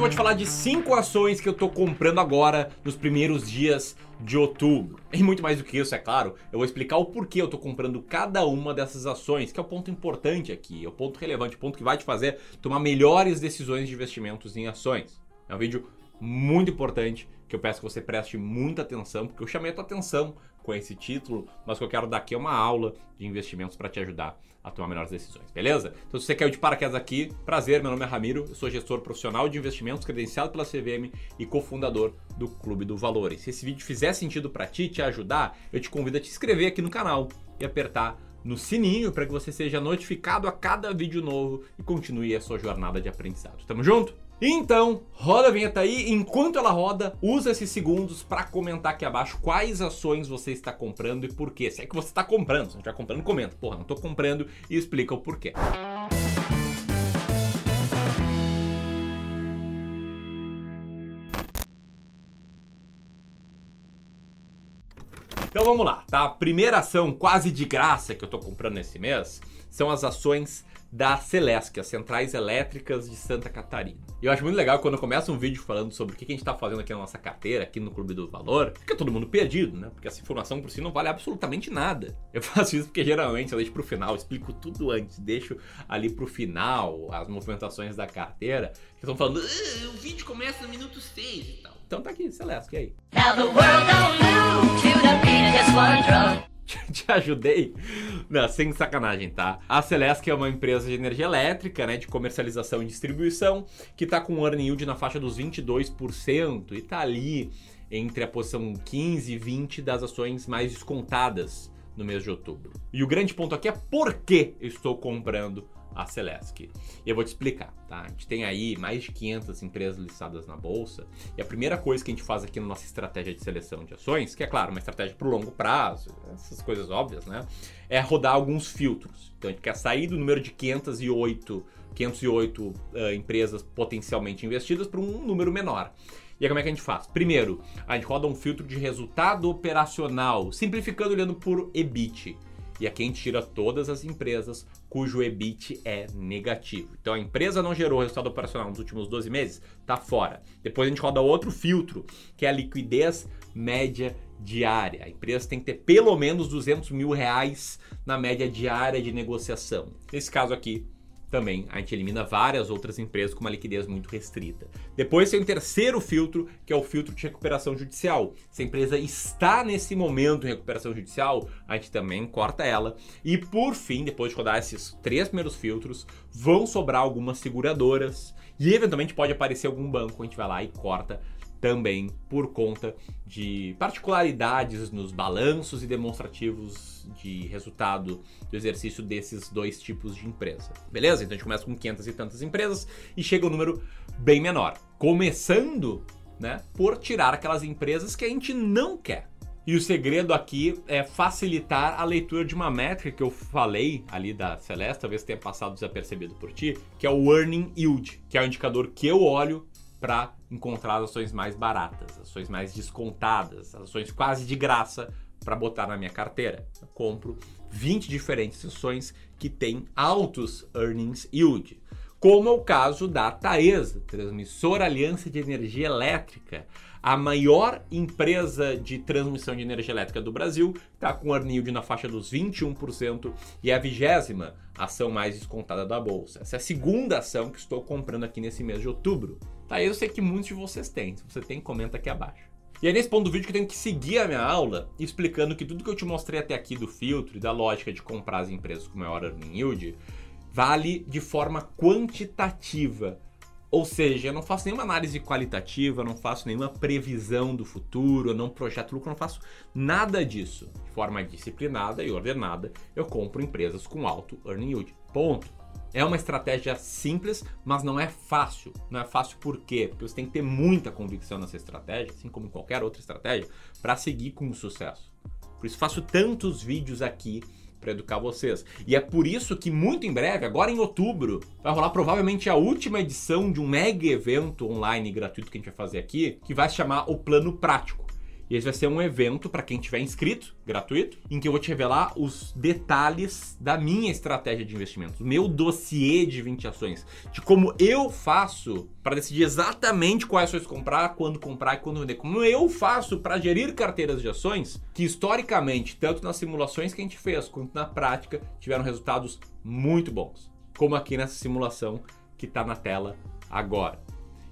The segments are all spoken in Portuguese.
eu vou te falar de cinco ações que eu tô comprando agora nos primeiros dias de outubro. E muito mais do que isso, é claro, eu vou explicar o porquê eu tô comprando cada uma dessas ações, que é o ponto importante aqui, é o ponto relevante, o ponto que vai te fazer tomar melhores decisões de investimentos em ações. É um vídeo muito importante que eu peço que você preste muita atenção, porque eu chamei a tua atenção com esse título, mas que eu quero dar aqui é uma aula de investimentos para te ajudar a tomar melhores decisões, beleza? Então se você caiu de paraquedas aqui, prazer, meu nome é Ramiro, eu sou gestor profissional de investimentos credenciado pela CVM e cofundador do Clube do Valor. E se esse vídeo fizer sentido para ti, te ajudar, eu te convido a te inscrever aqui no canal e apertar no sininho para que você seja notificado a cada vídeo novo e continue a sua jornada de aprendizado. Tamo junto? Então, roda a vinheta aí. Enquanto ela roda, usa esses segundos para comentar aqui abaixo quais ações você está comprando e por quê. Se é que você está comprando, se não estiver comprando, comenta. Porra, não estou comprando e explica o porquê. Então vamos lá, tá? A primeira ação quase de graça que eu estou comprando nesse mês são as ações da Celesc, as Centrais Elétricas de Santa Catarina. E eu acho muito legal quando começa um vídeo falando sobre o que a gente está fazendo aqui na nossa carteira, aqui no Clube do Valor, fica todo mundo perdido, né? Porque essa informação por si não vale absolutamente nada. Eu faço isso porque geralmente eu deixo pro final, explico tudo antes, deixo ali pro final as movimentações da carteira, que estão falando, ah, o vídeo começa no minuto 6 e tal. Então tá aqui, Celeste, e aí? Now the world don't move to the te ajudei? Não, sem sacanagem, tá? A Celesc é uma empresa de energia elétrica, né, de comercialização e distribuição, que tá com um earning yield na faixa dos 22% e tá ali entre a posição 15 e 20 das ações mais descontadas no mês de outubro. E o grande ponto aqui é por que eu estou comprando a Celesc. E eu vou te explicar, tá? A gente tem aí mais de 500 empresas listadas na bolsa e a primeira coisa que a gente faz aqui na nossa estratégia de seleção de ações, que é claro, uma estratégia para o longo prazo, essas coisas óbvias, né? É rodar alguns filtros. Então a gente quer sair do número de 508, 508 uh, empresas potencialmente investidas para um número menor. E aí como é que a gente faz? Primeiro, a gente roda um filtro de resultado operacional, simplificando olhando por EBIT. E a gente tira todas as empresas cujo EBIT é negativo. Então a empresa não gerou resultado operacional nos últimos 12 meses, tá fora. Depois a gente roda outro filtro, que é a liquidez média diária. A empresa tem que ter pelo menos 200 mil reais na média diária de negociação. Nesse caso aqui, também a gente elimina várias outras empresas com uma liquidez muito restrita. Depois tem o terceiro filtro, que é o filtro de recuperação judicial. Se a empresa está nesse momento em recuperação judicial, a gente também corta ela. E por fim, depois de rodar esses três primeiros filtros, vão sobrar algumas seguradoras e eventualmente pode aparecer algum banco, a gente vai lá e corta também por conta de particularidades nos balanços e demonstrativos de resultado do exercício desses dois tipos de empresa. Beleza? Então a gente começa com 500 e tantas empresas e chega um número bem menor. Começando, né, por tirar aquelas empresas que a gente não quer. E o segredo aqui é facilitar a leitura de uma métrica que eu falei ali da Celeste, talvez tenha passado desapercebido por ti, que é o Earning Yield, que é o indicador que eu olho para encontrar ações mais baratas, ações mais descontadas, ações quase de graça para botar na minha carteira. Eu compro 20 diferentes ações que têm altos earnings yield, como é o caso da Taesa, transmissora Aliança de Energia Elétrica, a maior empresa de transmissão de energia elétrica do Brasil, está com earning yield na faixa dos 21% e é a vigésima ação mais descontada da bolsa. Essa é a segunda ação que estou comprando aqui nesse mês de outubro. Tá, eu sei que muitos de vocês têm. Se você tem, comenta aqui abaixo. E é nesse ponto do vídeo que eu tenho que seguir a minha aula explicando que tudo que eu te mostrei até aqui do filtro e da lógica de comprar as empresas com maior earning yield vale de forma quantitativa. Ou seja, eu não faço nenhuma análise qualitativa, não faço nenhuma previsão do futuro, eu não projeto lucro, não faço nada disso. De forma disciplinada e ordenada, eu compro empresas com alto earning yield. Ponto. É uma estratégia simples, mas não é fácil. Não é fácil por quê? Porque você tem que ter muita convicção nessa estratégia, assim como qualquer outra estratégia, para seguir com sucesso. Por isso faço tantos vídeos aqui para educar vocês. E é por isso que muito em breve, agora em outubro, vai rolar provavelmente a última edição de um mega evento online gratuito que a gente vai fazer aqui, que vai se chamar o Plano Prático. E esse vai ser um evento para quem tiver inscrito, gratuito, em que eu vou te revelar os detalhes da minha estratégia de investimento, o meu dossiê de 20 ações, de como eu faço para decidir exatamente quais ações comprar, quando comprar e quando vender. Como eu faço para gerir carteiras de ações que historicamente, tanto nas simulações que a gente fez quanto na prática, tiveram resultados muito bons, como aqui nessa simulação que está na tela agora.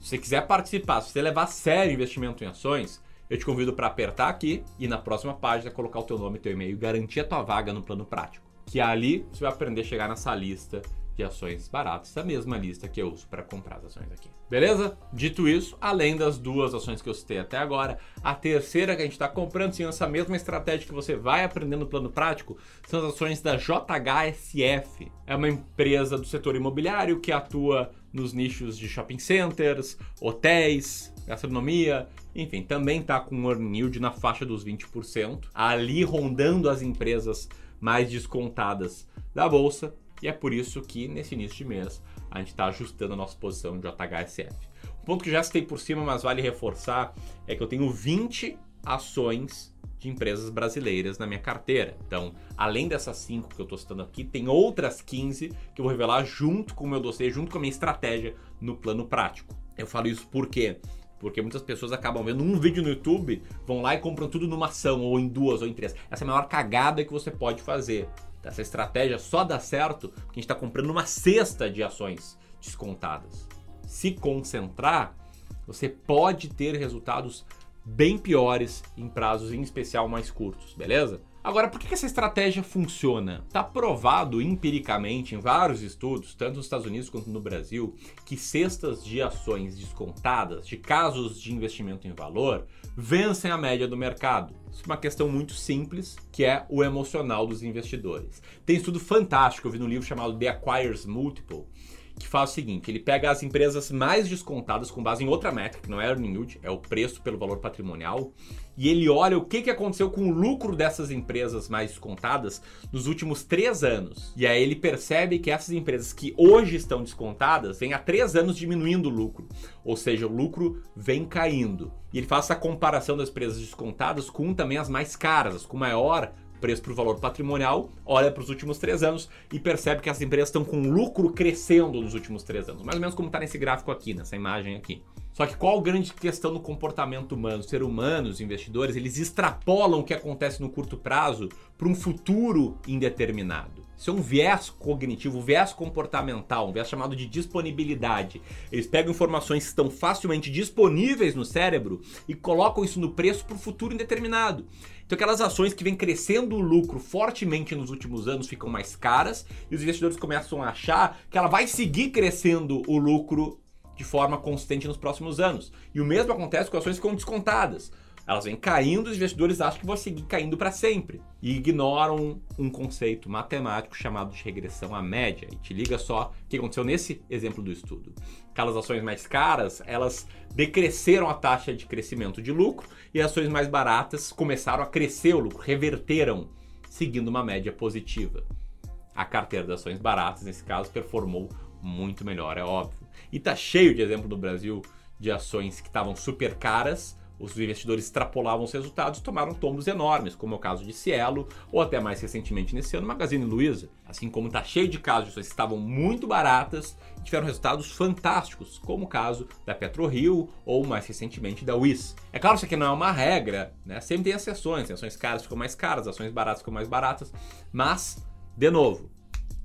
Se você quiser participar, se você levar a sério investimento em ações, eu te convido para apertar aqui e na próxima página colocar o teu nome e teu e-mail e garantir a tua vaga no plano prático. Que ali você vai aprender a chegar nessa lista de ações baratas, a mesma lista que eu uso para comprar as ações aqui. Beleza? Dito isso, além das duas ações que eu citei até agora, a terceira que a gente está comprando, sim, essa mesma estratégia que você vai aprender no plano prático, são as ações da JHSF. É uma empresa do setor imobiliário que atua nos nichos de shopping centers, hotéis, gastronomia, enfim, também está com um earning yield na faixa dos 20%, ali rondando as empresas mais descontadas da bolsa, e é por isso que nesse início de mês a gente está ajustando a nossa posição de JHSF. Um ponto que já citei por cima, mas vale reforçar, é que eu tenho 20 ações de empresas brasileiras na minha carteira. Então, além dessas 5 que eu estou citando aqui, tem outras 15 que eu vou revelar junto com o meu dossiê, junto com a minha estratégia no plano prático. Eu falo isso porque porque muitas pessoas acabam vendo um vídeo no YouTube, vão lá e compram tudo numa ação, ou em duas, ou em três. Essa é a maior cagada que você pode fazer. Essa estratégia só dá certo porque a gente está comprando uma cesta de ações descontadas. Se concentrar, você pode ter resultados bem piores em prazos, em especial mais curtos, beleza? Agora, por que essa estratégia funciona? Está provado empiricamente em vários estudos, tanto nos Estados Unidos quanto no Brasil, que cestas de ações descontadas, de casos de investimento em valor, vencem a média do mercado. Isso é uma questão muito simples, que é o emocional dos investidores. Tem estudo fantástico, eu vi no livro chamado The Acquires Multiple, que faz o seguinte: ele pega as empresas mais descontadas com base em outra métrica, que não é earning yield, é o preço pelo valor patrimonial, e ele olha o que, que aconteceu com o lucro dessas empresas mais descontadas nos últimos três anos. E aí ele percebe que essas empresas que hoje estão descontadas vêm há três anos diminuindo o lucro, ou seja, o lucro vem caindo. E ele faz essa comparação das empresas descontadas com também as mais caras, com maior preço o valor patrimonial, olha para os últimos três anos e percebe que as empresas estão com lucro crescendo nos últimos três anos. Mais ou menos como está nesse gráfico aqui, nessa imagem aqui. Só que qual a grande questão no comportamento humano? Ser humano, os investidores, eles extrapolam o que acontece no curto prazo para um futuro indeterminado. Isso é um viés cognitivo, um viés comportamental, um viés chamado de disponibilidade. Eles pegam informações que estão facilmente disponíveis no cérebro e colocam isso no preço para o futuro indeterminado. Então, aquelas ações que vêm crescendo o lucro fortemente nos últimos anos ficam mais caras e os investidores começam a achar que ela vai seguir crescendo o lucro de forma consistente nos próximos anos. E o mesmo acontece com ações que ficam descontadas. Elas vêm caindo, os investidores acham que vão seguir caindo para sempre. E ignoram um conceito matemático chamado de regressão à média. E te liga só o que aconteceu nesse exemplo do estudo. Aquelas ações mais caras, elas decresceram a taxa de crescimento de lucro e ações mais baratas começaram a crescer o lucro, reverteram, seguindo uma média positiva. A carteira de ações baratas, nesse caso, performou muito melhor, é óbvio. E tá cheio de exemplo no Brasil de ações que estavam super caras, os investidores extrapolavam os resultados e tomaram tombos enormes, como é o caso de Cielo, ou até mais recentemente nesse ano, Magazine Luiza. Assim como está cheio de casos de ações que estavam muito baratas e tiveram resultados fantásticos, como o caso da PetroRio ou mais recentemente da WIS. É claro que isso aqui não é uma regra, né? sempre tem exceções, ações caras ficam mais caras, ações baratas ficam mais baratas, mas, de novo,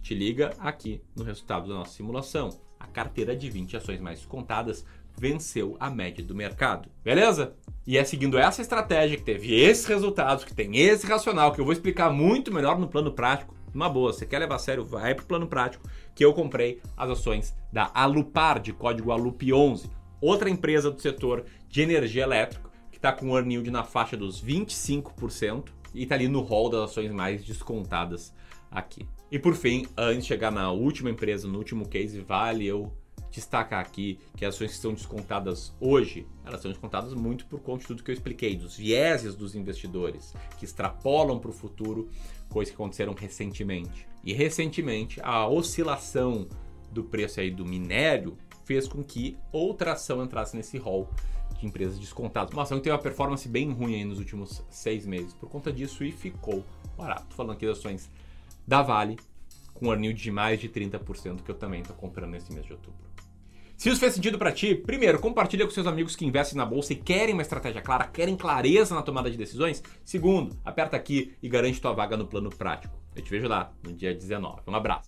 te liga aqui no resultado da nossa simulação. Carteira de 20 ações mais contadas venceu a média do mercado. Beleza? E é seguindo essa estratégia que teve esses resultados, que tem esse racional, que eu vou explicar muito melhor no plano prático. Uma boa, você quer levar a sério, vai pro plano prático, que eu comprei as ações da Alupar, de código ALUP11, outra empresa do setor de energia elétrica, que está com o earn yield na faixa dos 25% e está ali no hall das ações mais descontadas aqui. E por fim, antes de chegar na última empresa, no último case, vale eu destacar aqui que as ações que são descontadas hoje, elas são descontadas muito por conta de tudo que eu expliquei, dos vieses dos investidores, que extrapolam para o futuro coisas que aconteceram recentemente. E recentemente, a oscilação do preço aí do minério fez com que outra ação entrasse nesse rol de empresas descontadas. Uma ação que teve uma performance bem ruim nos últimos seis meses. Por conta disso, e ficou barato. Falando aqui das ações da Vale, com earning de mais de 30%, que eu também estou comprando nesse mês de outubro. Se isso fez sentido para ti, primeiro, compartilha com seus amigos que investem na bolsa e querem uma estratégia clara, querem clareza na tomada de decisões. Segundo, aperta aqui e garante tua vaga no plano prático. Eu te vejo lá no dia 19. Um abraço.